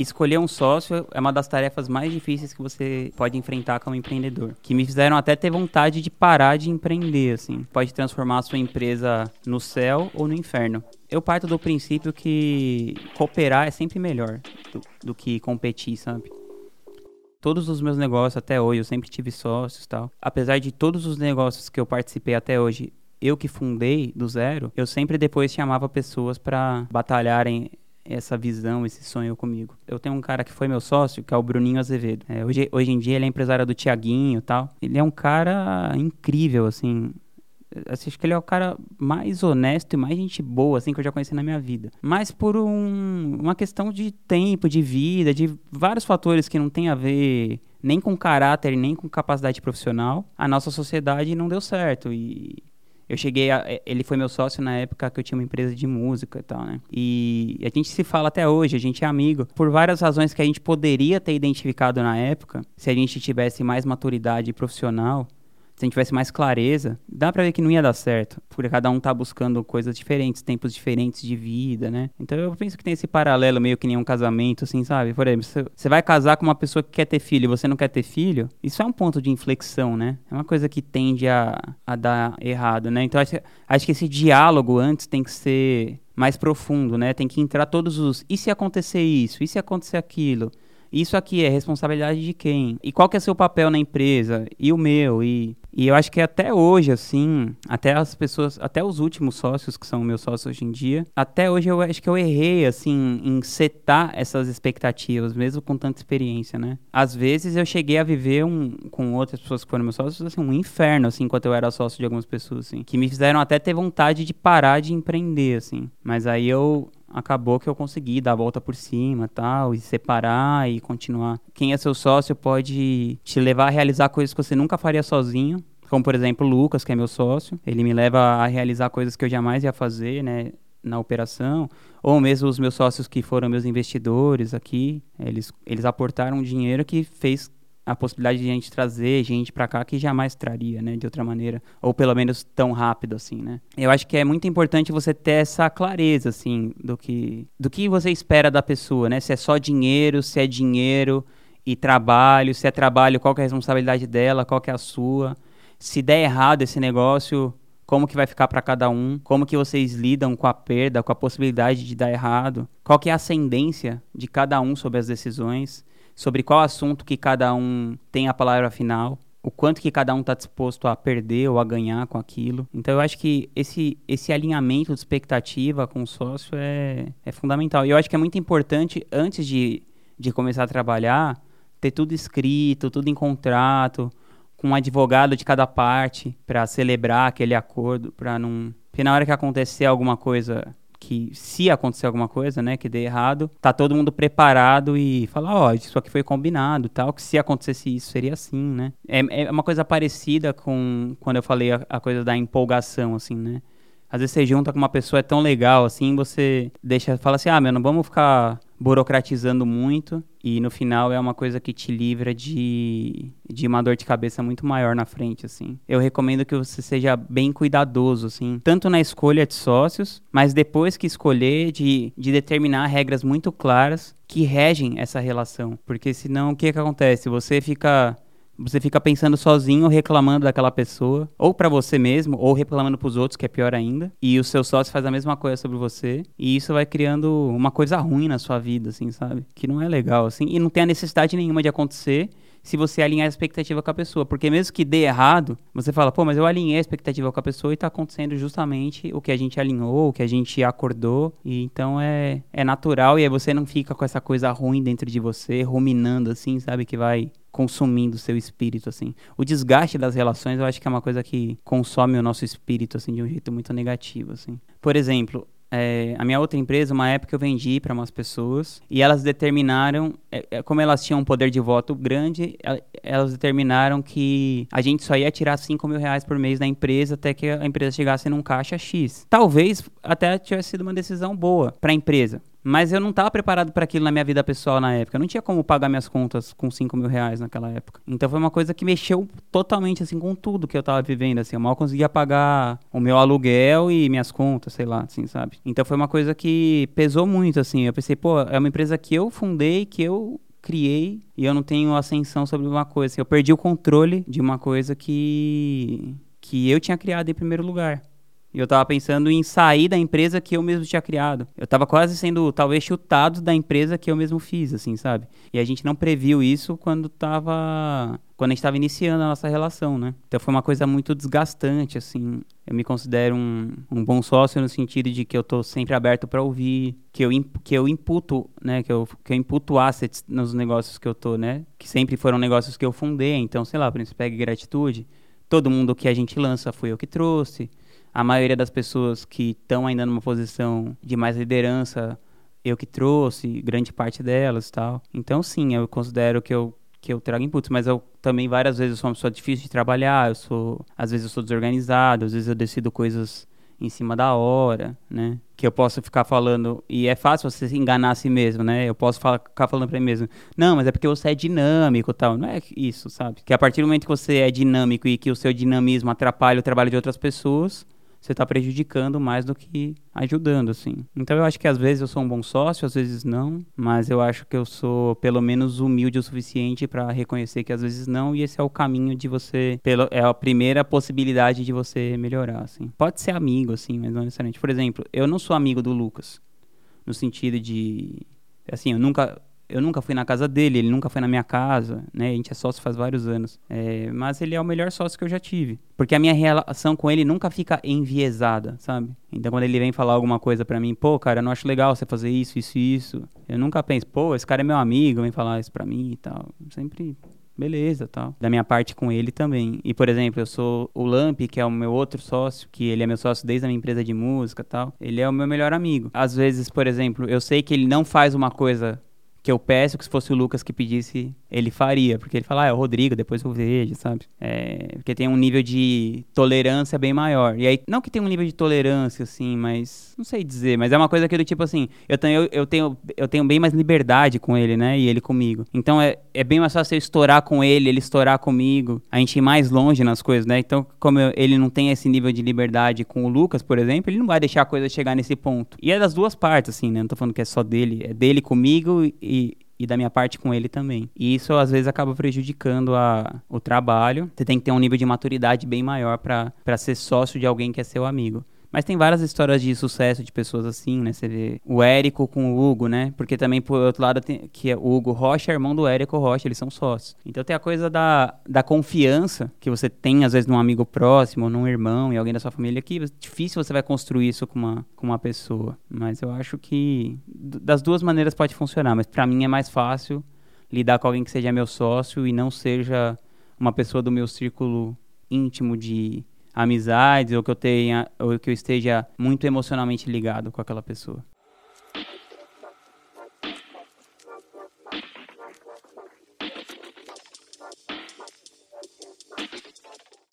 Escolher um sócio é uma das tarefas mais difíceis que você pode enfrentar como empreendedor. Que me fizeram até ter vontade de parar de empreender, assim. Pode transformar a sua empresa no céu ou no inferno. Eu parto do princípio que cooperar é sempre melhor do, do que competir, sabe? Todos os meus negócios até hoje, eu sempre tive sócios tal. Apesar de todos os negócios que eu participei até hoje, eu que fundei do zero, eu sempre depois chamava pessoas para batalharem essa visão, esse sonho comigo. Eu tenho um cara que foi meu sócio, que é o Bruninho Azevedo. É, hoje, hoje em dia ele é empresário do Tiaguinho e tal. Ele é um cara incrível, assim. Acho que ele é o cara mais honesto e mais gente boa, assim, que eu já conheci na minha vida. Mas por um, uma questão de tempo, de vida, de vários fatores que não tem a ver nem com caráter, nem com capacidade profissional, a nossa sociedade não deu certo. E eu cheguei a, é, ele foi meu sócio na época que eu tinha uma empresa de música e tal, né? E a gente se fala até hoje, a gente é amigo. Por várias razões que a gente poderia ter identificado na época, se a gente tivesse mais maturidade profissional, se a gente tivesse mais clareza, dá pra ver que não ia dar certo. Porque cada um tá buscando coisas diferentes, tempos diferentes de vida, né? Então eu penso que tem esse paralelo meio que nem um casamento, assim, sabe? Por exemplo, você vai casar com uma pessoa que quer ter filho e você não quer ter filho, isso é um ponto de inflexão, né? É uma coisa que tende a, a dar errado, né? Então acho, acho que esse diálogo antes tem que ser mais profundo, né? Tem que entrar todos os. E se acontecer isso? E se acontecer aquilo? Isso aqui é responsabilidade de quem? E qual que é seu papel na empresa? E o meu? E, e eu acho que até hoje, assim, até as pessoas, até os últimos sócios, que são meus sócios hoje em dia, até hoje eu acho que eu errei, assim, em setar essas expectativas, mesmo com tanta experiência, né? Às vezes eu cheguei a viver um, com outras pessoas que foram meus sócios, assim, um inferno, assim, enquanto eu era sócio de algumas pessoas, assim, que me fizeram até ter vontade de parar de empreender, assim. Mas aí eu acabou que eu consegui dar a volta por cima tal, e separar e continuar. Quem é seu sócio pode te levar a realizar coisas que você nunca faria sozinho. Como, por exemplo, o Lucas, que é meu sócio. Ele me leva a realizar coisas que eu jamais ia fazer, né? na operação, ou mesmo os meus sócios que foram meus investidores aqui, eles, eles aportaram dinheiro que fez a possibilidade de a gente trazer gente para cá que jamais traria, né, de outra maneira, ou pelo menos tão rápido assim, né? Eu acho que é muito importante você ter essa clareza assim do que do que você espera da pessoa, né? Se é só dinheiro, se é dinheiro e trabalho, se é trabalho, qual é a responsabilidade dela, qual é a sua? Se der errado esse negócio, como que vai ficar para cada um? Como que vocês lidam com a perda, com a possibilidade de dar errado? Qual que é a ascendência de cada um sobre as decisões? Sobre qual assunto que cada um tem a palavra final, o quanto que cada um está disposto a perder ou a ganhar com aquilo. Então eu acho que esse, esse alinhamento de expectativa com o sócio é, é fundamental. E eu acho que é muito importante, antes de, de começar a trabalhar, ter tudo escrito, tudo em contrato, com um advogado de cada parte para celebrar aquele acordo, para não. Porque na hora que acontecer alguma coisa que se acontecer alguma coisa, né, que dê errado, tá todo mundo preparado e falar, ó, oh, isso aqui foi combinado, tal, que se acontecesse isso seria assim, né? É, é uma coisa parecida com quando eu falei a, a coisa da empolgação, assim, né? Às vezes você junta com uma pessoa é tão legal assim, você deixa, fala assim: "Ah, meu, não vamos ficar burocratizando muito e no final é uma coisa que te livra de, de uma dor de cabeça muito maior na frente, assim. Eu recomendo que você seja bem cuidadoso, assim, tanto na escolha de sócios, mas depois que escolher, de, de determinar regras muito claras que regem essa relação. Porque senão, o que, que acontece? Você fica você fica pensando sozinho, reclamando daquela pessoa, ou para você mesmo, ou reclamando para os outros, que é pior ainda. E o seu sócio faz a mesma coisa sobre você, e isso vai criando uma coisa ruim na sua vida, assim, sabe? Que não é legal, assim, e não tem a necessidade nenhuma de acontecer se você alinhar a expectativa com a pessoa. Porque mesmo que dê errado, você fala, pô, mas eu alinhei a expectativa com a pessoa e tá acontecendo justamente o que a gente alinhou, o que a gente acordou. E então é, é natural e aí você não fica com essa coisa ruim dentro de você, ruminando assim, sabe? Que vai consumindo o seu espírito, assim. O desgaste das relações, eu acho que é uma coisa que consome o nosso espírito, assim, de um jeito muito negativo, assim. Por exemplo, é, a minha outra empresa, uma época eu vendi para umas pessoas e elas determinaram, é, é como elas tinham um poder de voto grande, elas determinaram que a gente só ia tirar 5 mil reais por mês da empresa até que a empresa chegasse num caixa X. Talvez até tivesse sido uma decisão boa para a empresa Mas eu não estava preparado para aquilo na minha vida pessoal na época. Eu não tinha como pagar minhas contas com 5 mil reais naquela época. Então foi uma coisa que mexeu totalmente assim com tudo que eu estava vivendo. Assim, eu mal conseguia pagar o meu aluguel e minhas contas, sei lá, assim, sabe? Então foi uma coisa que pesou muito, assim. Eu pensei, pô, é uma empresa que eu fundei, que eu criei e eu não tenho ascensão sobre uma coisa. Eu perdi o controle de uma coisa que que eu tinha criado em primeiro lugar. E eu tava pensando em sair da empresa que eu mesmo tinha criado. Eu tava quase sendo, talvez, chutado da empresa que eu mesmo fiz, assim, sabe? E a gente não previu isso quando tava. Quando a gente tava iniciando a nossa relação, né? Então foi uma coisa muito desgastante, assim. Eu me considero um, um bom sócio no sentido de que eu tô sempre aberto para ouvir, que eu, que eu imputo, né? Que eu, que eu imputo assets nos negócios que eu tô, né? Que sempre foram negócios que eu fundei. Então, sei lá, por exemplo, pega gratitude. Todo mundo que a gente lança foi eu que trouxe a maioria das pessoas que estão ainda numa posição de mais liderança, eu que trouxe, grande parte delas tal. Então, sim, eu considero que eu, que eu trago inputs, mas eu também várias vezes sou uma pessoa difícil de trabalhar, eu sou, às vezes eu sou desorganizado, às vezes eu decido coisas em cima da hora, né? Que eu posso ficar falando, e é fácil você se enganar a si mesmo, né? Eu posso falar, ficar falando pra mim mesmo, não, mas é porque você é dinâmico tal. Não é isso, sabe? Que a partir do momento que você é dinâmico e que o seu dinamismo atrapalha o trabalho de outras pessoas, você está prejudicando mais do que ajudando, assim. Então eu acho que às vezes eu sou um bom sócio, às vezes não, mas eu acho que eu sou pelo menos humilde o suficiente para reconhecer que às vezes não, e esse é o caminho de você, pelo, é a primeira possibilidade de você melhorar, assim. Pode ser amigo, assim, mas não necessariamente. Por exemplo, eu não sou amigo do Lucas, no sentido de, assim, eu nunca eu nunca fui na casa dele, ele nunca foi na minha casa, né? A gente é sócio faz vários anos. É, mas ele é o melhor sócio que eu já tive. Porque a minha relação com ele nunca fica enviesada, sabe? Então quando ele vem falar alguma coisa para mim, pô, cara, eu não acho legal você fazer isso, isso e isso. Eu nunca penso, pô, esse cara é meu amigo, vem falar isso pra mim e tal. Sempre beleza, tal. Da minha parte com ele também. E, por exemplo, eu sou o Lamp, que é o meu outro sócio, que ele é meu sócio desde a minha empresa de música, tal. Ele é o meu melhor amigo. Às vezes, por exemplo, eu sei que ele não faz uma coisa que eu peço que se fosse o Lucas que pedisse, ele faria. Porque ele fala, ah, é o Rodrigo, depois eu vejo, sabe? É, porque tem um nível de tolerância bem maior. E aí, não que tenha um nível de tolerância, assim, mas. Não sei dizer, mas é uma coisa que do tipo assim, eu tenho, eu, tenho, eu tenho bem mais liberdade com ele, né? E ele comigo. Então é, é bem mais fácil eu estourar com ele, ele estourar comigo. A gente ir mais longe nas coisas, né? Então, como eu, ele não tem esse nível de liberdade com o Lucas, por exemplo, ele não vai deixar a coisa chegar nesse ponto. E é das duas partes, assim, né? Não tô falando que é só dele, é dele comigo e, e da minha parte com ele também. E isso às vezes acaba prejudicando a, o trabalho. Você tem que ter um nível de maturidade bem maior para ser sócio de alguém que é seu amigo. Mas tem várias histórias de sucesso de pessoas assim, né? Você vê o Érico com o Hugo, né? Porque também, por outro lado, tem, que é o Hugo Rocha é irmão do Érico Rocha, eles são sócios. Então tem a coisa da, da confiança que você tem, às vezes, num amigo próximo, num irmão e alguém da sua família, que difícil você vai construir isso com uma, com uma pessoa. Mas eu acho que das duas maneiras pode funcionar, mas para mim é mais fácil lidar com alguém que seja meu sócio e não seja uma pessoa do meu círculo íntimo de amizades ou que eu tenha ou que eu esteja muito emocionalmente ligado com aquela pessoa.